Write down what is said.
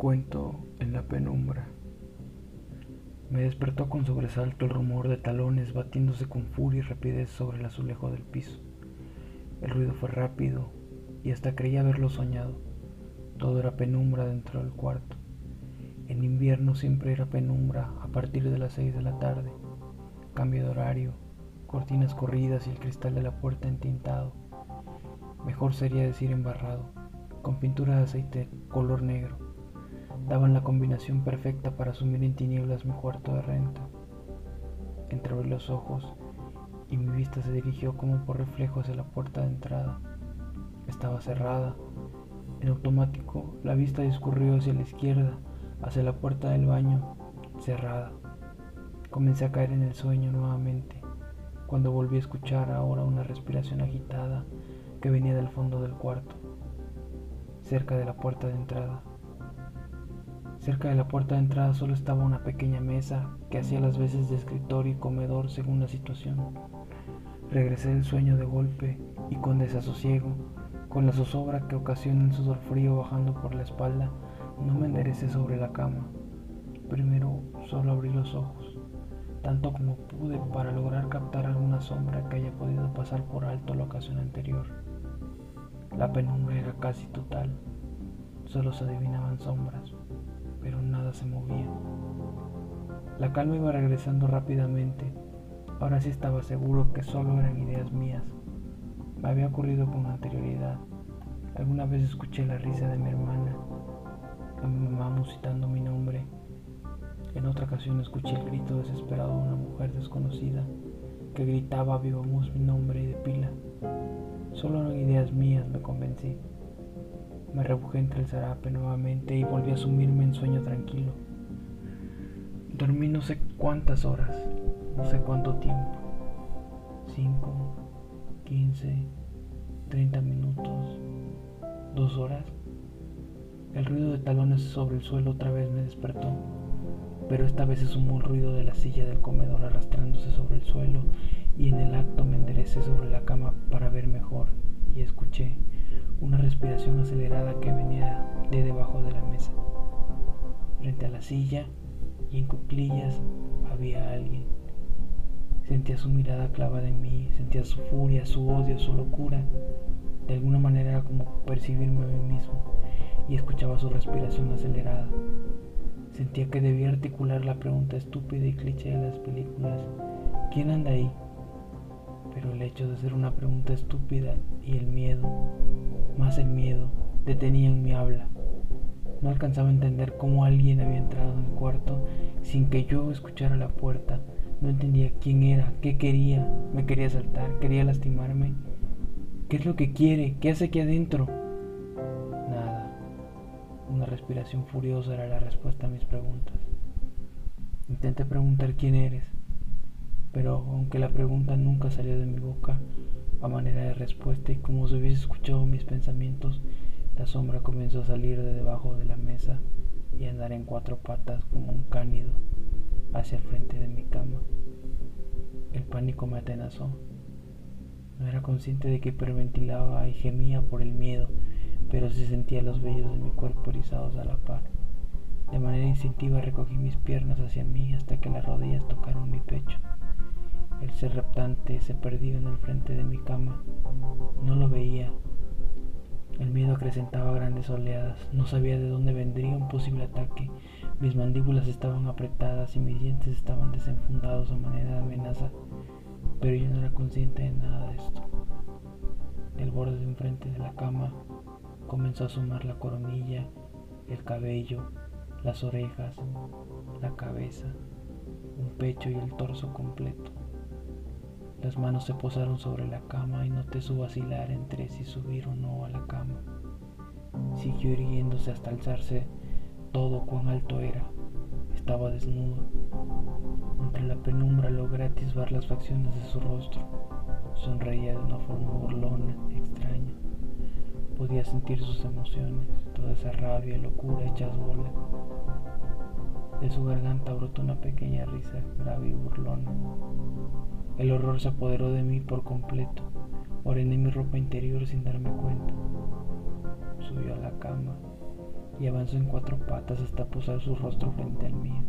Cuento en la penumbra. Me despertó con sobresalto el rumor de talones batiéndose con furia y rapidez sobre el azulejo del piso. El ruido fue rápido y hasta creía haberlo soñado. Todo era penumbra dentro del cuarto. En invierno siempre era penumbra a partir de las seis de la tarde. Cambio de horario, cortinas corridas y el cristal de la puerta entintado. Mejor sería decir embarrado, con pintura de aceite color negro. Daban la combinación perfecta para sumir en tinieblas mi cuarto de renta. Entreabrí los ojos y mi vista se dirigió como por reflejo hacia la puerta de entrada. Estaba cerrada. En automático, la vista discurrió hacia la izquierda, hacia la puerta del baño, cerrada. Comencé a caer en el sueño nuevamente, cuando volví a escuchar ahora una respiración agitada que venía del fondo del cuarto, cerca de la puerta de entrada. Cerca de la puerta de entrada solo estaba una pequeña mesa que hacía las veces de escritorio y comedor según la situación. Regresé del sueño de golpe y con desasosiego, con la zozobra que ocasiona el sudor frío bajando por la espalda, no me enderecé sobre la cama. Primero solo abrí los ojos, tanto como pude para lograr captar alguna sombra que haya podido pasar por alto la ocasión anterior. La penumbra era casi total, solo se adivinaban sombras, pero nada se movía. La calma iba regresando rápidamente. Ahora sí estaba seguro que solo eran ideas mías. Me había ocurrido con anterioridad. Alguna vez escuché la risa de mi hermana, a mi mamá musitando mi nombre. En otra ocasión escuché el grito desesperado de una mujer desconocida que gritaba viva mi nombre y de pila. Solo eran ideas mías, me convencí. Me rebujé entre el zarape nuevamente y volví a sumirme en sueño tranquilo. Dormí no sé cuántas horas, no sé cuánto tiempo. Cinco, quince, treinta minutos, dos horas. El ruido de talones sobre el suelo otra vez me despertó, pero esta vez se sumó el ruido de la silla del comedor arrastrándose sobre el suelo y en el acto me enderecé sobre la cama para ver mejor y escuché una respiración acelerada que venía de debajo de la mesa. Frente a la silla y en cuclillas había alguien. Sentía su mirada clavada en mí, sentía su furia, su odio, su locura. De alguna manera era como percibirme a mí mismo y escuchaba su respiración acelerada. Sentía que debía articular la pregunta estúpida y cliché de las películas. ¿Quién anda ahí? Pero el hecho de ser una pregunta estúpida y el miedo, más el miedo, detenían mi habla. No alcanzaba a entender cómo alguien había entrado en el cuarto sin que yo escuchara la puerta. No entendía quién era, qué quería, me quería saltar, quería lastimarme. ¿Qué es lo que quiere? ¿Qué hace aquí adentro? Nada. Una respiración furiosa era la respuesta a mis preguntas. Intenté preguntar quién eres, pero aunque la pregunta nunca salió de mi boca a manera de respuesta y como si hubiese escuchado mis pensamientos, la sombra comenzó a salir de debajo de la mesa y a andar en cuatro patas como un cánido hacia el frente de mi cama. El pánico me atenazó. No era consciente de que hiperventilaba y gemía por el miedo, pero sí sentía los vellos de mi cuerpo erizados a la par. De manera instintiva recogí mis piernas hacia mí hasta que las rodillas tocaron mi pecho. El reptante se perdió en el frente de mi cama. No lo veía. El miedo acrecentaba grandes oleadas. No sabía de dónde vendría un posible ataque. Mis mandíbulas estaban apretadas y mis dientes estaban desenfundados a manera de amenaza, pero yo no era consciente de nada de esto. Del borde de enfrente de la cama comenzó a asomar la coronilla, el cabello, las orejas, la cabeza, un pecho y el torso completo. Las manos se posaron sobre la cama y noté su vacilar entre si subir o no a la cama. Siguió irguiéndose hasta alzarse todo cuán alto era. Estaba desnudo. Entre la penumbra logré atisbar las facciones de su rostro. Sonreía de una forma burlona, extraña. Podía sentir sus emociones, toda esa rabia y locura hechas bola. De su garganta brotó una pequeña risa grave y burlona. El horror se apoderó de mí por completo. Orené mi ropa interior sin darme cuenta. Subió a la cama y avanzó en cuatro patas hasta posar su rostro frente al mío.